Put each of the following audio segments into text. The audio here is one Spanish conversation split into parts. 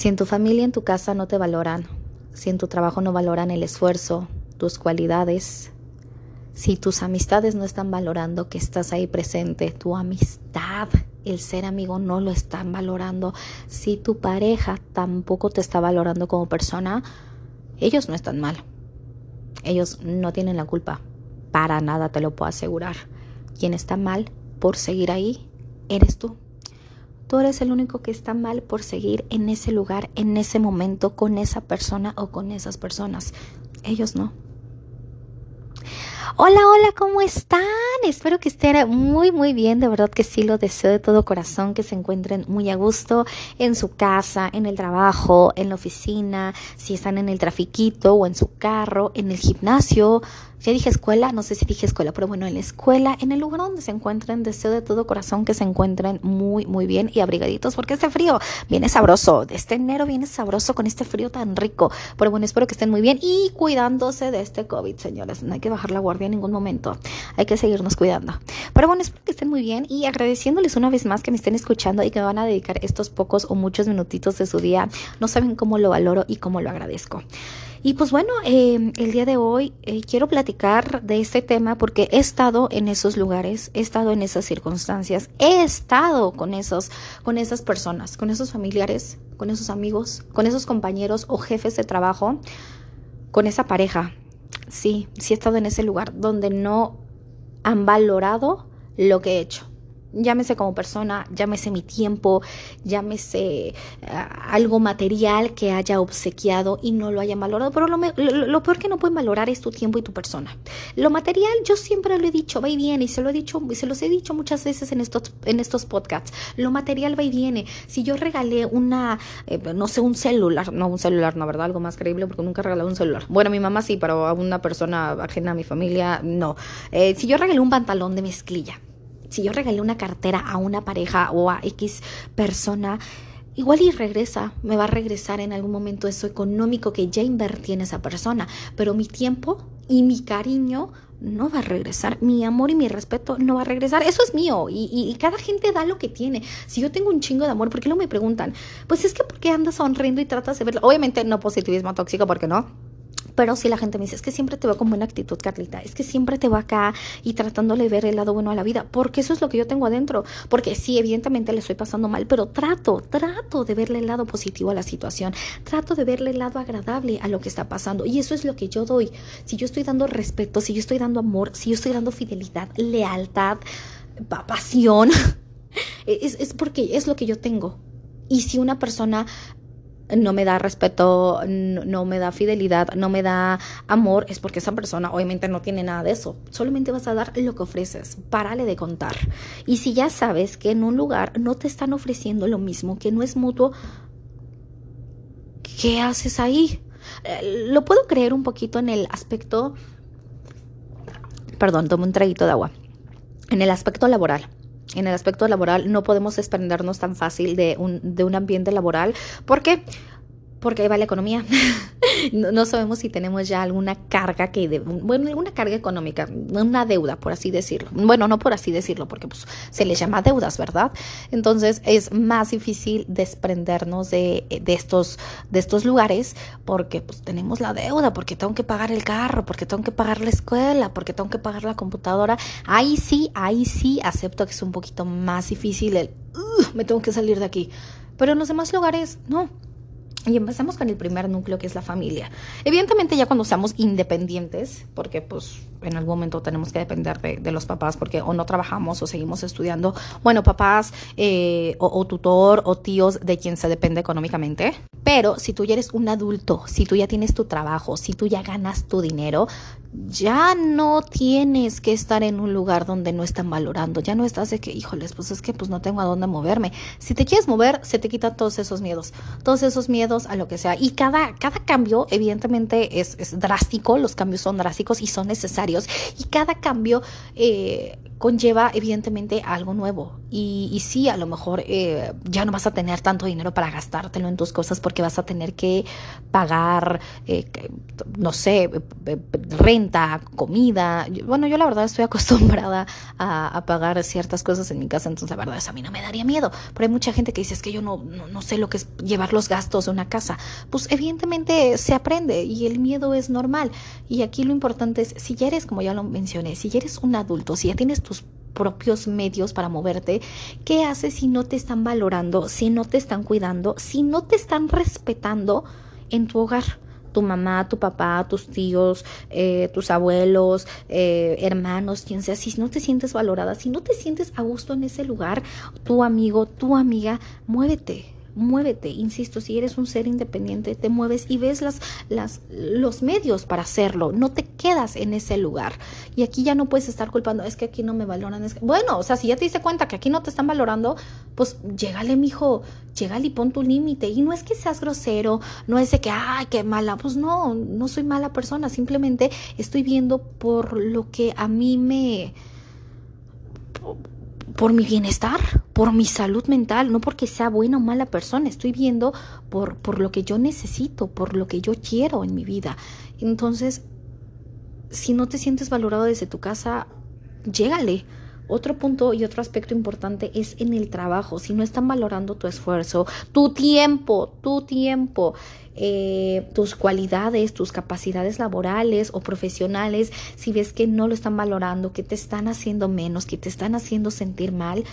Si en tu familia, en tu casa no te valoran, si en tu trabajo no valoran el esfuerzo, tus cualidades, si tus amistades no están valorando que estás ahí presente, tu amistad, el ser amigo no lo están valorando, si tu pareja tampoco te está valorando como persona, ellos no están mal. Ellos no tienen la culpa. Para nada te lo puedo asegurar. Quien está mal por seguir ahí, eres tú. Tú eres el único que está mal por seguir en ese lugar, en ese momento, con esa persona o con esas personas. Ellos no. Hola, hola, ¿cómo están? Espero que estén muy, muy bien. De verdad que sí, lo deseo de todo corazón, que se encuentren muy a gusto en su casa, en el trabajo, en la oficina, si están en el trafiquito o en su carro, en el gimnasio, ya dije escuela, no sé si dije escuela, pero bueno, en la escuela, en el lugar donde se encuentren, deseo de todo corazón que se encuentren muy, muy bien y abrigaditos, porque este frío viene sabroso. Este enero viene sabroso con este frío tan rico. Pero bueno, espero que estén muy bien y cuidándose de este COVID, señores. No hay que bajar la guardia en ningún momento. Hay que seguirnos cuidando. Pero bueno, espero que estén muy bien y agradeciéndoles una vez más que me estén escuchando y que van a dedicar estos pocos o muchos minutitos de su día. No saben cómo lo valoro y cómo lo agradezco. Y pues bueno, eh, el día de hoy eh, quiero platicar de este tema porque he estado en esos lugares, he estado en esas circunstancias, he estado con esos, con esas personas, con esos familiares, con esos amigos, con esos compañeros o jefes de trabajo, con esa pareja. Sí, sí he estado en ese lugar donde no han valorado lo que he hecho llámese como persona, llámese mi tiempo, llámese eh, algo material que haya obsequiado y no lo haya valorado. Pero lo, lo, peor que no pueden valorar es tu tiempo y tu persona. Lo material, yo siempre lo he dicho, va y viene, y se lo he dicho, y se los he dicho muchas veces en estos, en estos podcasts. Lo material va y viene. Si yo regalé una, eh, no sé, un celular, no un celular, no, ¿verdad? Algo más creíble porque nunca he regalado un celular. Bueno, mi mamá sí, pero a una persona ajena a mi familia, no. Eh, si yo regalé un pantalón de mezclilla, si yo regalé una cartera a una pareja o a X persona, igual y regresa, me va a regresar en algún momento eso económico que ya invertí en esa persona, pero mi tiempo y mi cariño no va a regresar, mi amor y mi respeto no va a regresar, eso es mío y, cada gente da lo que tiene. Si yo tengo un chingo de amor, ¿por qué no me preguntan? Pues es que porque andas sonriendo y tratas de verlo, obviamente no positivismo tóxico, porque no, pero si la gente me dice, es que siempre te veo con buena actitud, Carlita, es que siempre te va acá y tratándole de ver el lado bueno a la vida, porque eso es lo que yo tengo adentro. Porque sí, evidentemente le estoy pasando mal, pero trato, trato de verle el lado positivo a la situación, trato de verle el lado agradable a lo que está pasando. Y eso es lo que yo doy. Si yo estoy dando respeto, si yo estoy dando amor, si yo estoy dando fidelidad, lealtad, pasión, es, es porque es lo que yo tengo. Y si una persona no me da respeto, no, me da fidelidad, no me da amor, es porque esa persona obviamente no tiene nada de eso. Solamente vas a dar lo que ofreces. Párale de contar. Y si ya sabes que en un lugar no te están ofreciendo lo mismo, que no es mutuo, ¿qué haces ahí? Eh, lo puedo creer un poquito en el aspecto, perdón, tomo un traguito de agua, en el aspecto laboral en el aspecto laboral no podemos desprendernos tan fácil de un, de un ambiente laboral porque porque ahí va la economía. no, sabemos si tenemos ya alguna carga que, de, bueno, alguna carga económica, una deuda, por así decirlo. Bueno, no por así decirlo, porque pues, se les llama deudas, ¿verdad? Entonces es más difícil desprendernos de, de, estos, de estos lugares porque pues tenemos la deuda, porque tengo que pagar el carro, porque tengo que pagar la escuela, porque tengo que pagar la computadora. Ahí sí, ahí sí acepto que es un poquito más difícil el, me tengo que salir de aquí. Pero en los demás lugares, no y empezamos con el primer núcleo que es la familia. Evidentemente ya cuando seamos independientes, porque pues en algún momento tenemos que depender de, los papás porque o no trabajamos o seguimos estudiando, bueno, papás eh, o, tutor o tíos de quien se depende económicamente. Pero si tú ya eres un adulto, si tú ya tienes tu trabajo, si tú ya ganas tu dinero, ya no tienes que estar en un lugar donde no están valorando, ya no estás de que, híjoles, pues es que pues no tengo a dónde moverme. Si te quieres mover, se te quitan todos esos miedos, todos esos miedos a lo que sea. Y cada, cada cambio, evidentemente, es, es drástico, los cambios son drásticos y son necesarios. Y cada cambio... Eh, conlleva evidentemente algo nuevo. Y, sí, a lo mejor eh, ya no vas a tener tanto dinero para gastártelo en tus cosas porque vas a tener que pagar, eh, no sé, renta, comida. Bueno, yo la verdad estoy acostumbrada a, a, pagar ciertas cosas en mi casa, entonces la verdad es a mí no me daría miedo. Pero hay mucha gente que dice es que yo no, no, no sé lo que es llevar los gastos de una casa. Pues evidentemente se aprende y el miedo es normal. Y aquí lo importante es, si ya eres, como ya lo mencioné, si ya eres un adulto, si ya tienes tus propios medios para moverte, ¿qué haces si no te están valorando, si no te están cuidando, si no te están respetando en tu hogar? tu mamá, tu papá, tus tíos, eh, tus abuelos, eh, hermanos, quien sea, si no te sientes valorada, si no te sientes a gusto en ese lugar, tu amigo, tu amiga, muévete, muévete, insisto, si eres un ser independiente, te mueves y ves las, los medios para hacerlo, no te quedas en ese lugar. Y aquí ya no puedes estar culpando, es que aquí no me valoran. Es. Bueno, o sea, si ya te diste cuenta que aquí no te están valorando, pues llégale, mijo, llégale y pon tu límite. Y no es que seas grosero, no es de que, ay, qué mala, pues no, no soy mala persona, simplemente estoy viendo por lo que a mí me por mi bienestar, por mi salud mental, no porque sea buena o mala persona, estoy viendo por, por lo que yo necesito, por lo que yo quiero en mi vida. Entonces, si no te sientes valorado desde tu casa, llégale. Otro punto y otro aspecto importante es en el trabajo. Si no están valorando tu esfuerzo, tu tiempo, tu tiempo, eh, tus cualidades, tus capacidades laborales o profesionales, si ves que no lo están valorando, que te están haciendo menos, que te están haciendo sentir mal,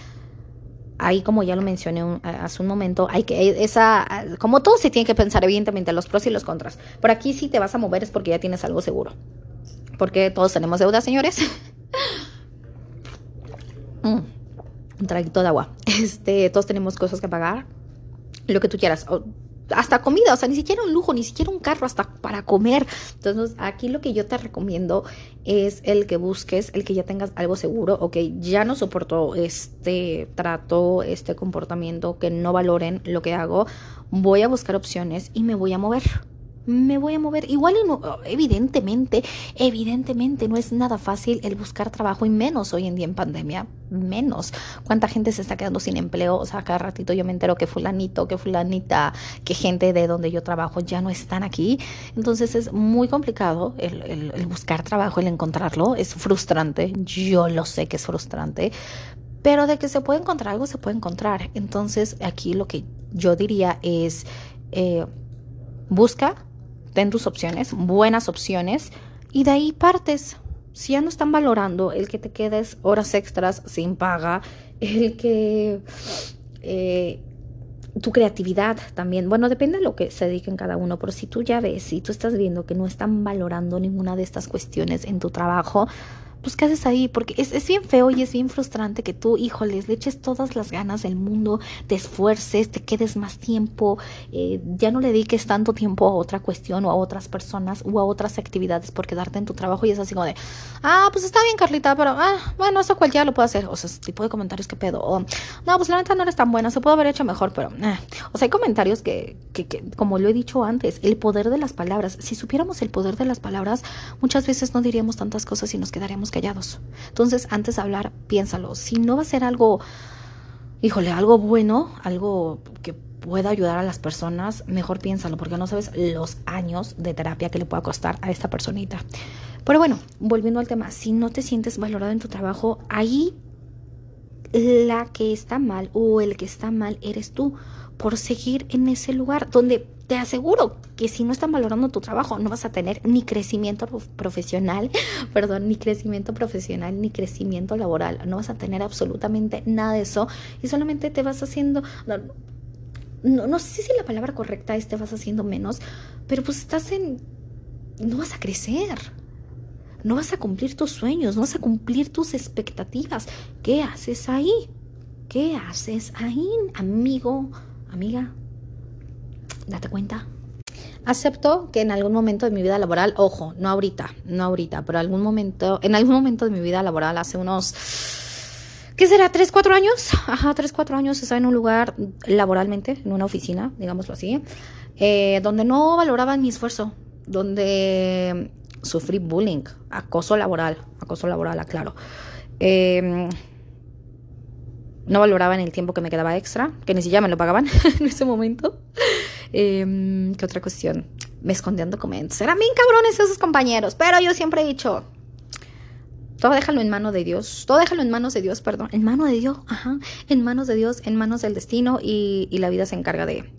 ahí como ya lo mencioné hace un momento, hay que esa como todo se tiene que pensar evidentemente los pros y los contras. Por aquí si te vas a mover es porque ya tienes algo seguro. Porque todos tenemos deuda, señores. Mm, un traguito de agua. Este, todos tenemos cosas que pagar. Lo que tú quieras hasta comida, o sea, ni siquiera un lujo, ni siquiera un carro, hasta para comer. Entonces, aquí lo que yo te recomiendo es el que busques, el que ya tengas algo seguro, ok, ya no soporto este trato, este comportamiento, que no valoren lo que hago, voy a buscar opciones y me voy a mover me voy a mover. Igual, evidentemente, evidentemente no es nada fácil el buscar trabajo y menos hoy en día en pandemia, menos. ¿Cuánta gente se está quedando sin empleo? O sea, cada ratito yo me entero que fulanito, que fulanita, que gente de donde yo trabajo ya no están aquí. Entonces es muy complicado el, el buscar trabajo, el encontrarlo. Es frustrante. Yo lo sé que es frustrante. Pero de que se puede encontrar algo, se puede encontrar. Entonces aquí lo que yo diría es... Eh, busca ten tus opciones, buenas opciones, y de ahí partes. Si ya no están valorando el que te quedes horas extras sin paga, el que eh, tu creatividad también, bueno, depende de lo que se dediquen cada uno, pero si tú ya ves, si tú estás viendo que no están valorando ninguna de estas cuestiones en tu trabajo, pues ¿qué haces ahí? Porque es, es, bien feo y es bien frustrante que tú, híjoles, le eches todas las ganas del mundo, te esfuerces, te quedes más tiempo, eh, ya no le dediques tanto tiempo a otra cuestión o a otras personas o a otras actividades por quedarte en tu trabajo y es así como de, ah, pues está bien Carlita, pero, ah, bueno, eso cualquiera lo puede hacer, o sea, ese tipo de comentarios que pedo, o, no, pues la neta no eres tan buena, se puede haber hecho mejor, pero, eh. o sea, hay comentarios que, que, que, como lo he dicho antes, el poder de las palabras, si supiéramos el poder de las palabras, muchas veces no diríamos tantas cosas y nos quedaríamos Entonces, antes de hablar, piénsalo. Si no va a ser algo, híjole, algo bueno, algo que pueda ayudar a las personas, mejor piénsalo, porque no sabes los años de terapia que le pueda costar a esta personita. Pero bueno, volviendo al tema, si no te sientes valorado en tu trabajo, ahí la que está mal o el que está mal eres tú por seguir en ese lugar donde te aseguro que si no están valorando tu trabajo, no vas a tener ni crecimiento profesional, perdón, ni crecimiento profesional, ni crecimiento laboral. No vas a tener absolutamente nada de eso y solamente te vas haciendo... No, no, sé si la palabra correcta es te vas haciendo menos, pero pues estás en... No vas a crecer. No vas a cumplir tus sueños, no vas a cumplir tus expectativas. ¿Qué haces ahí? ¿Qué haces ahí, amigo, amiga? date cuenta. Acepto que en algún momento de mi vida laboral, ojo, no ahorita, no ahorita, pero algún momento, en algún momento de mi vida laboral, hace unos, ¿qué será? ¿Tres, cuatro años? Ajá, tres, cuatro años estaba en un lugar laboralmente, en una oficina, digámoslo así, eh, donde no valoraban mi esfuerzo, donde sufrí bullying, acoso laboral, acoso laboral, aclaro. Em, no valoraban el tiempo que me quedaba extra, que ni siquiera me lo pagaban en ese momento. Eh, ¿Qué otra cuestión? Me escondían documentos. Eran bien cabrones esos compañeros, pero yo siempre he dicho, todo déjalo en manos de Dios, todo déjalo en manos de Dios, perdón, en manos de Dios, ajá, en manos de Dios, en manos del destino y la vida se encarga de,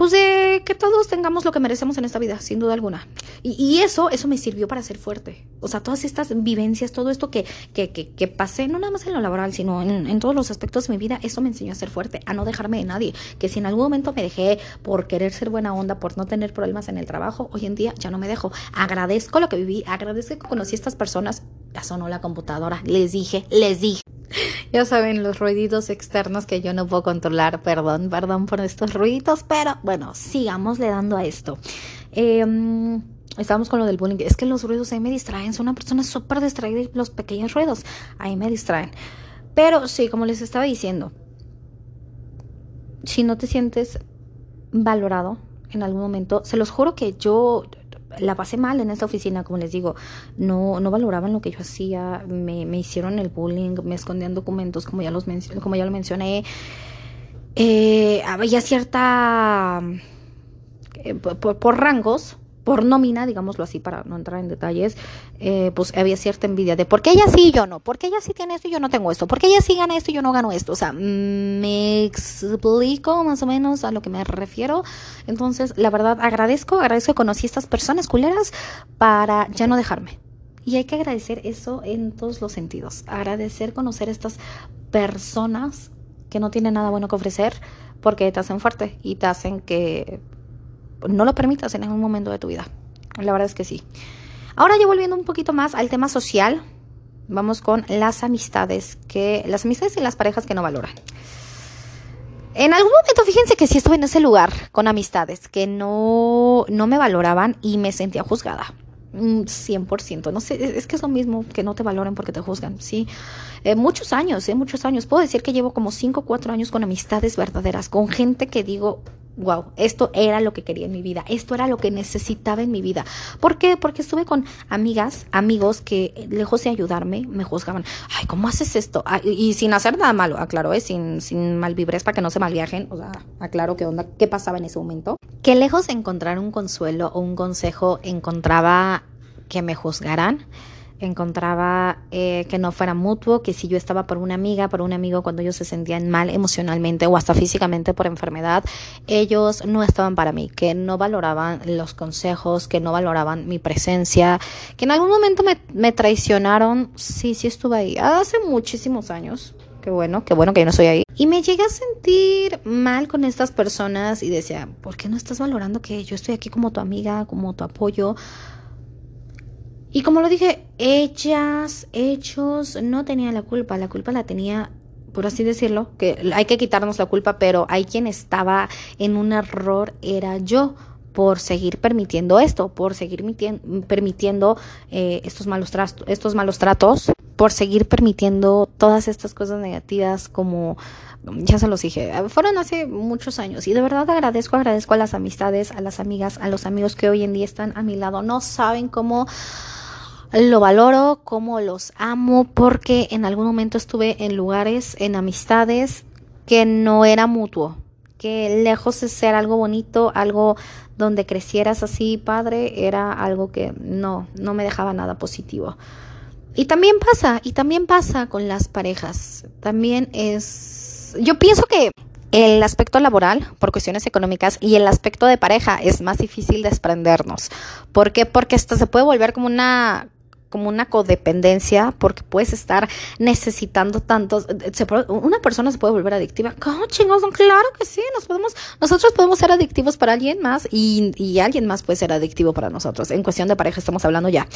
pues de que todos tengamos lo que merecemos en esta vida, sin duda alguna. Y, eso, eso me sirvió para ser fuerte. O sea, todas estas vivencias, todo esto que, que, que, pasé, no nada más en lo laboral, sino en, en, todos los aspectos de mi vida, eso me enseñó a ser fuerte, a no dejarme de nadie. Que si en algún momento me dejé por querer ser buena onda, por no tener problemas en el trabajo, hoy en día ya no me dejo. Agradezco lo que viví, agradezco que conocí a estas personas. Ya sonó la computadora, les dije, les dije. Ya saben, los ruiditos externos que yo no puedo controlar. Perdón, perdón por estos ruiditos, pero bueno, sigámosle dando a esto. Eh, estábamos con lo del bullying. Es que los ruidos ahí me distraen. Soy una persona súper distraída y los pequeños ruidos ahí me distraen. Pero sí, como les estaba diciendo, si no te sientes valorado en algún momento, se los juro que yo la pasé mal en esta oficina, como les digo, no, no valoraban lo que yo hacía, me, me hicieron el bullying, me escondían documentos, como ya, los como ya lo mencioné. Eh, había cierta... Eh, por, por, rangos, por nómina, digámoslo así, para no entrar en detalles, eh, pues había cierta envidia de por qué ella sí y yo no, por qué ella sí tiene esto y yo no tengo esto, por qué ella sí gana esto y yo no gano esto. O sea, me explico más o menos a lo que me refiero. Entonces, la verdad, agradezco, agradezco que conocí a estas personas culeras para ya no dejarme. Y hay que agradecer eso en todos los sentidos. Agradecer conocer a estas personas que no tienen nada bueno que ofrecer porque te hacen fuerte y te hacen que no lo permitas en algún momento de tu vida. La verdad es que sí. Ahora ya volviendo un poquito más al tema social, vamos con las amistades, que las amistades y las parejas que no valoran. En algún momento, fíjense que sí estuve en ese lugar con amistades que no, no me valoraban y me sentía juzgada. 100%, no sé, es que es lo mismo que no te valoren porque te juzgan, sí. Eh, muchos años, eh, muchos años. Puedo decir que llevo como 5 o 4 años con amistades verdaderas, con gente que digo, wow, esto era lo que quería en mi vida, esto era lo que necesitaba en mi vida. ¿Por qué? Porque estuve con amigas, amigos que lejos de ayudarme, me juzgaban, ay, ¿cómo haces esto? y, sin hacer nada malo, aclaro, ¿eh? sin, sin malvibres para que no se malviajen, o sea, aclaro qué onda, qué pasaba en ese momento. Que lejos de encontrar un consuelo o un consejo, encontraba que me juzgaran encontraba eh, que no fuera mutuo, que si yo estaba por una amiga, por un amigo, cuando ellos se sentían mal emocionalmente o hasta físicamente por enfermedad, ellos no estaban para mí, que no valoraban los consejos, que no valoraban mi presencia, que en algún momento me, me traicionaron, sí, sí estuve ahí, hace muchísimos años. Qué bueno, qué bueno que yo no estoy ahí. Y me llegué a sentir mal con estas personas y decía, ¿por qué no estás valorando que yo estoy aquí como tu amiga, como tu apoyo? Y como lo dije, ellas, ellos no tenían la culpa, la culpa la tenía, por así decirlo, que hay que quitarnos la culpa, pero hay quien estaba en un error, era yo por seguir permitiendo esto, por seguir permitiendo eh, estos, malos estos malos tratos, por seguir permitiendo todas estas cosas negativas como ya se los dije, fueron hace muchos años y de verdad agradezco, agradezco a las amistades, a las amigas, a los amigos que hoy en día están a mi lado. No saben cómo lo valoro, como los amo, porque en algún momento estuve en lugares, en amistades que no era mutuo, que lejos de ser algo bonito, algo donde crecieras así, padre, era algo que no, no me dejaba nada positivo. Y también pasa, y también pasa con las parejas. También es, yo pienso que el aspecto laboral, por cuestiones económicas, y el aspecto de pareja es más difícil desprendernos. ¿Por qué? Porque esto se puede volver como una como una codependencia porque puedes estar necesitando tantos una persona se puede volver adictiva. ¿cómo claro que sí nos podemos nosotros podemos ser adictivos para alguien más y, alguien más puede ser adictivo para nosotros. En cuestión de pareja estamos hablando ya.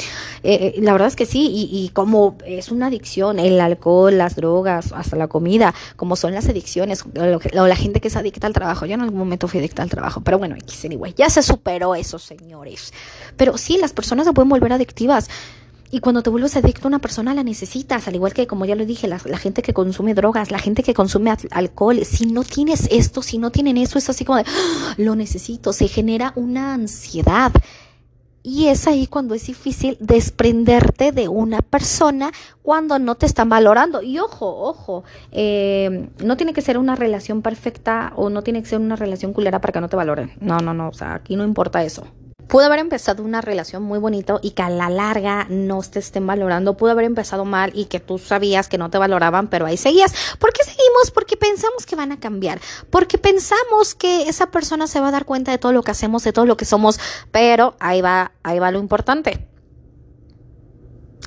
Eh, eh, la verdad es que sí y, y, como es una adicción el alcohol las drogas hasta la comida como son las adicciones o la gente que es adicta al trabajo yo en algún momento fui adicta al trabajo pero bueno anyway, ya se superó eso señores. Pero sí las personas se pueden volver adictivas y cuando te vuelves adicto a una persona la necesitas, al igual que como ya lo dije, la, gente que consume drogas, la gente que consume alcohol, si no tienes esto, si no tienen eso, es así como de, ¡Ah! lo necesito, se genera una ansiedad. Y es ahí cuando es difícil desprenderte de una persona cuando no te están valorando. Y ojo, ojo, eh, no tiene que ser una relación perfecta o no tiene que ser una relación culera para que no te valoren. No, no, no, o sea, aquí no importa eso. Pudo haber empezado una relación muy bonita y que a la larga no te estén valorando. Pudo haber empezado mal y que tú sabías que no te valoraban, pero ahí seguías. ¿Por qué seguimos? Porque pensamos que van a cambiar. Porque pensamos que esa persona se va a dar cuenta de todo lo que hacemos, de todo lo que somos. Pero ahí va, ahí va lo importante.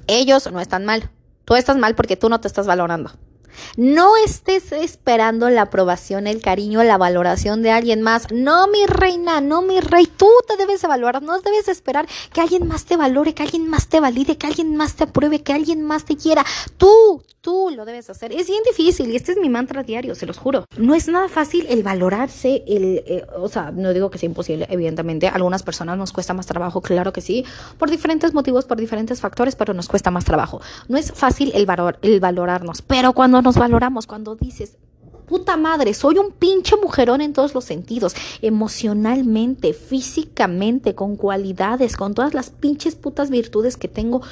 Ellos no están mal. Tú estás mal porque tú no te estás valorando. No estés esperando la aprobación, el cariño, la valoración de alguien más. No, mi reina, no, mi rey. Tú te debes evaluar. No debes esperar que alguien más te valore, que alguien más te valide, que alguien más te apruebe, que alguien más te quiera. Tú, tú lo debes hacer. Es bien difícil y este es mi mantra diario, se los juro. No es nada fácil el valorarse, eh, o sea, no digo que sea imposible, evidentemente. Algunas personas nos cuesta más trabajo, claro que sí, por diferentes motivos, por diferentes factores, pero nos cuesta más trabajo. No es fácil el, valor, el valorarnos, pero cuando nos valoramos, cuando dices, puta madre, soy un pinche mujerón en todos los sentidos, emocionalmente, físicamente, con cualidades, con todas las pinches putas virtudes que tengo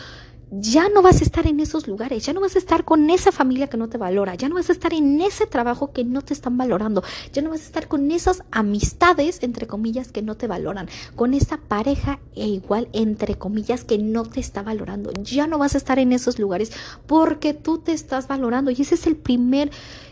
ya no vas a estar en esos lugares, ya no vas a estar con esa familia que no te valora, ya no vas a estar en ese trabajo que no te están valorando, ya no vas a estar con esas amistades, entre comillas, que no te valoran, con esa pareja e igual, entre comillas, que no te está valorando, ya no vas a estar en esos lugares porque tú te estás valorando. Y ese es el primer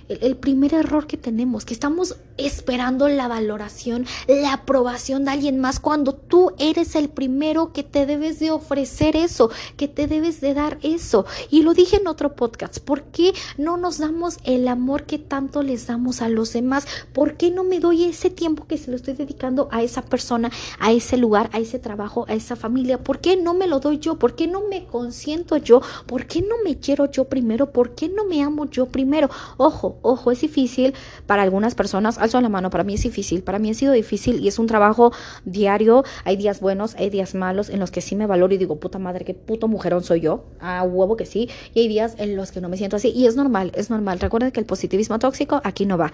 el, primer error que tenemos, que estamos esperando la valoración, la aprobación de alguien más cuando tú eres el primero que te debes de ofrecer eso, que te debes de dar eso. Y lo dije en otro podcast, ¿por qué no nos damos el amor que tanto les damos a los demás? ¿Por qué no me doy ese tiempo que se lo estoy dedicando a esa persona, a ese lugar, a ese trabajo, a esa familia? ¿Por qué no me lo doy yo? ¿Por qué no me consiento yo? ¿Por qué no me quiero yo primero? ¿Por qué no me amo yo primero? Ojo, ojo, es difícil para algunas personas, alzo la mano, para mí es difícil, para mí ha sido difícil y es un trabajo diario, hay días buenos, hay días malos en los que sí me valoro y digo, puta madre, qué puto mujerón soy yo, a huevo que sí, y hay días en los que no me siento así y es normal, es normal, recuerden que el positivismo tóxico aquí no va,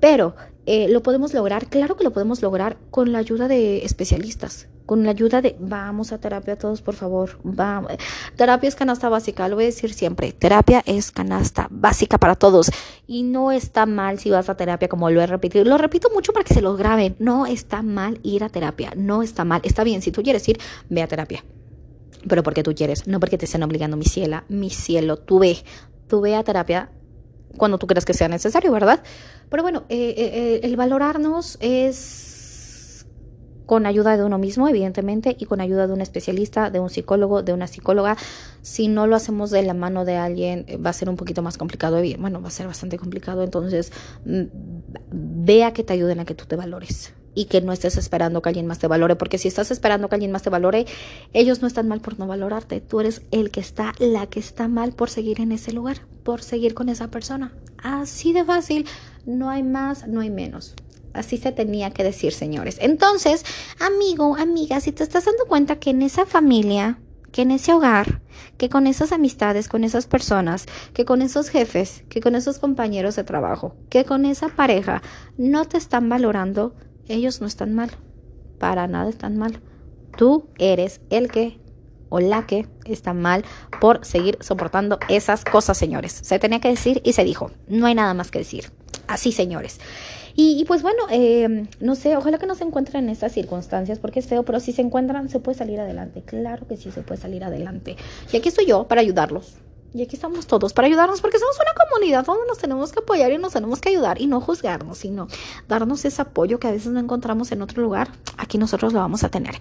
pero eh, lo podemos lograr, claro que lo podemos lograr con la ayuda de especialistas, con la ayuda de vamos a terapia todos, por favor. Vamos. Terapia es canasta básica, lo voy a decir siempre. Terapia es canasta básica para todos. Y no está mal si vas a terapia, como lo he repetido. Lo repito mucho para que se lo graben. No está mal ir a terapia. No está mal. Está bien, si tú quieres ir, ve a terapia. Pero porque tú quieres, no porque te estén obligando, mi cielo, mi cielo. Tú ve, tú ve a terapia cuando tú creas que sea necesario, ¿verdad? Pero bueno, eh, eh, eh, el valorarnos es con ayuda de uno mismo, evidentemente, y con ayuda de un especialista, de un psicólogo, de una psicóloga. Si no lo hacemos de la mano de alguien, va a ser un poquito más complicado. Bueno, va a ser bastante complicado. Entonces, mm, vea que te ayuden a que tú te valores y que no estés esperando que alguien más te valore, porque si estás esperando que alguien más te valore, ellos no están mal por no valorarte, tú eres el que está, la que está mal por seguir en ese lugar, por seguir con esa persona. Así de fácil, no hay más, no hay menos. Así se tenía que decir, señores. Entonces, amigo, amiga, si te estás dando cuenta que en esa familia, que en ese hogar, que con esas amistades, con esas personas, que con esos jefes, que con esos compañeros de trabajo, que con esa pareja no te están valorando, ellos no están mal. Para nada están mal. Tú eres el que o la que está mal por seguir soportando esas cosas, señores. Se tenía que decir y se dijo. No hay nada más que decir. Así, señores. Y, pues bueno, eh, no sé, ojalá que no se encuentren en estas circunstancias porque es feo, pero si se encuentran se puede salir adelante. Claro que sí se puede salir adelante. Y aquí estoy yo para ayudarlos. Y aquí estamos todos para ayudarnos porque somos una comunidad donde nos tenemos que apoyar y nos tenemos que ayudar y no juzgarnos, sino darnos ese apoyo que a veces no encontramos en otro lugar. Aquí nosotros lo vamos a tener.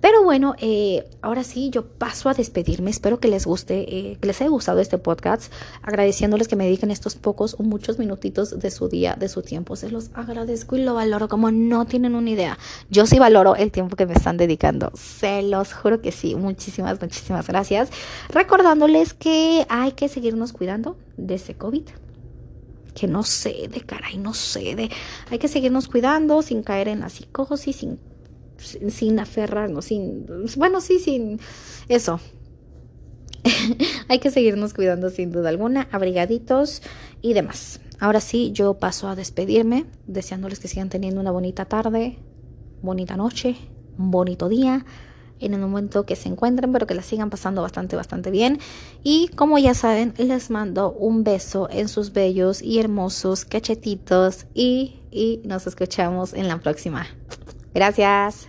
Pero bueno, eh, ahora sí, yo paso a despedirme. Espero que les guste, eh, que les haya gustado este podcast, agradeciéndoles que me dediquen estos pocos o muchos minutitos de su día, de su tiempo. Se los agradezco y lo valoro como no tienen una idea. Yo sí valoro el tiempo que me están dedicando. Se los juro que sí. Muchísimas, muchísimas gracias. Recordándoles que hay que seguirnos cuidando de ese COVID que no cede, caray, no cede. Hay que seguirnos cuidando sin caer en la psicosis, sin sin aferrarnos, sin, bueno, sí, sin eso. Hay que seguirnos cuidando sin duda alguna, abrigaditos y demás. Ahora sí, yo paso a despedirme, deseándoles que sigan teniendo una bonita tarde, bonita noche, un bonito día en el momento que se encuentren, pero que la sigan pasando bastante, bastante bien. Y como ya saben, les mando un beso en sus bellos y hermosos cachetitos y, y nos escuchamos en la próxima. Gracias.